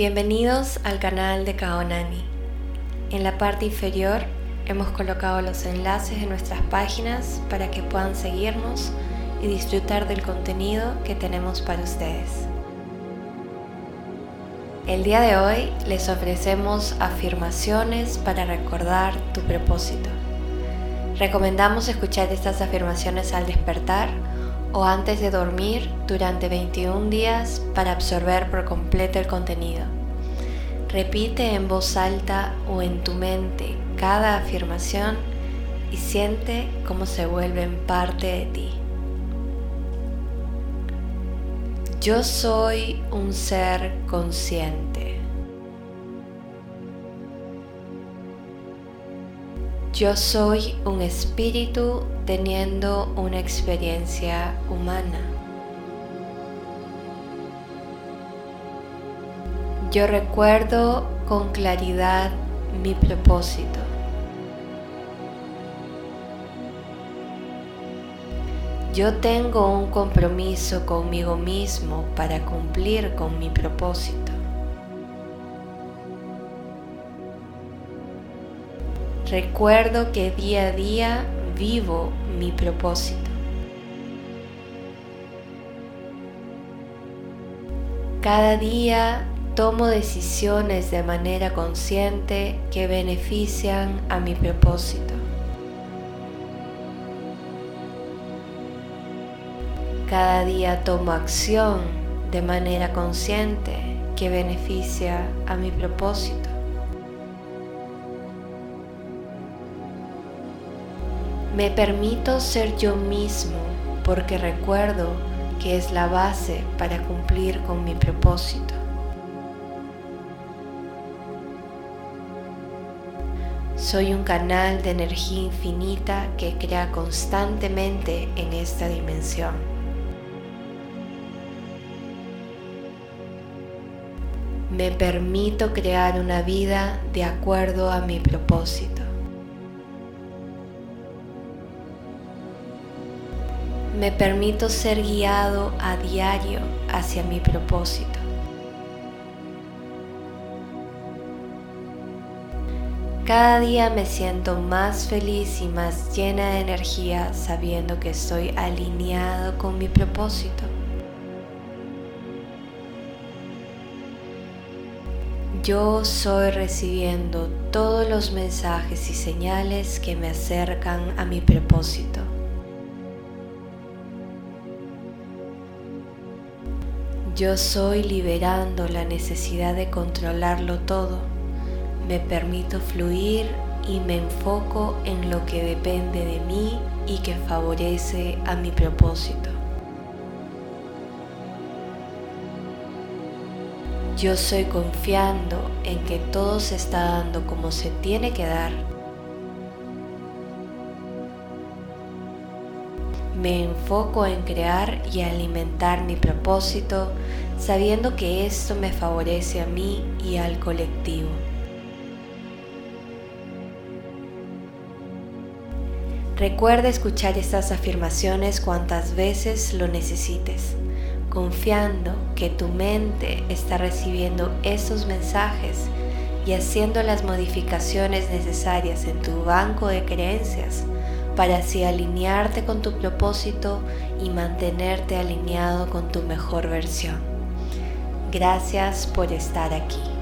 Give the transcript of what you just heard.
Bienvenidos al canal de Kaonani. En la parte inferior hemos colocado los enlaces de nuestras páginas para que puedan seguirnos y disfrutar del contenido que tenemos para ustedes. El día de hoy les ofrecemos afirmaciones para recordar tu propósito. Recomendamos escuchar estas afirmaciones al despertar o antes de dormir durante 21 días para absorber por completo el contenido. Repite en voz alta o en tu mente cada afirmación y siente cómo se vuelven parte de ti. Yo soy un ser consciente. Yo soy un espíritu teniendo una experiencia humana. Yo recuerdo con claridad mi propósito. Yo tengo un compromiso conmigo mismo para cumplir con mi propósito. Recuerdo que día a día vivo mi propósito. Cada día tomo decisiones de manera consciente que benefician a mi propósito. Cada día tomo acción de manera consciente que beneficia a mi propósito. Me permito ser yo mismo porque recuerdo que es la base para cumplir con mi propósito. Soy un canal de energía infinita que crea constantemente en esta dimensión. me permito crear una vida de acuerdo a mi propósito. Me permito ser guiado a diario hacia mi propósito. Cada día me siento más feliz y más llena de energía sabiendo que estoy alineado con mi propósito. Yo soy recibiendo todos los mensajes y señales que me acercan a mi propósito. Yo soy liberando la necesidad de controlarlo todo. Me permito fluir y me enfoco en lo que depende de mí y que favorece a mi propósito. Yo soy confiando en que todo se está dando como se tiene que dar. Me enfoco en crear y alimentar mi propósito sabiendo que esto me favorece a mí y al colectivo. Recuerda escuchar estas afirmaciones cuantas veces lo necesites confiando que tu mente está recibiendo esos mensajes y haciendo las modificaciones necesarias en tu banco de creencias para así alinearte con tu propósito y mantenerte alineado con tu mejor versión. Gracias por estar aquí.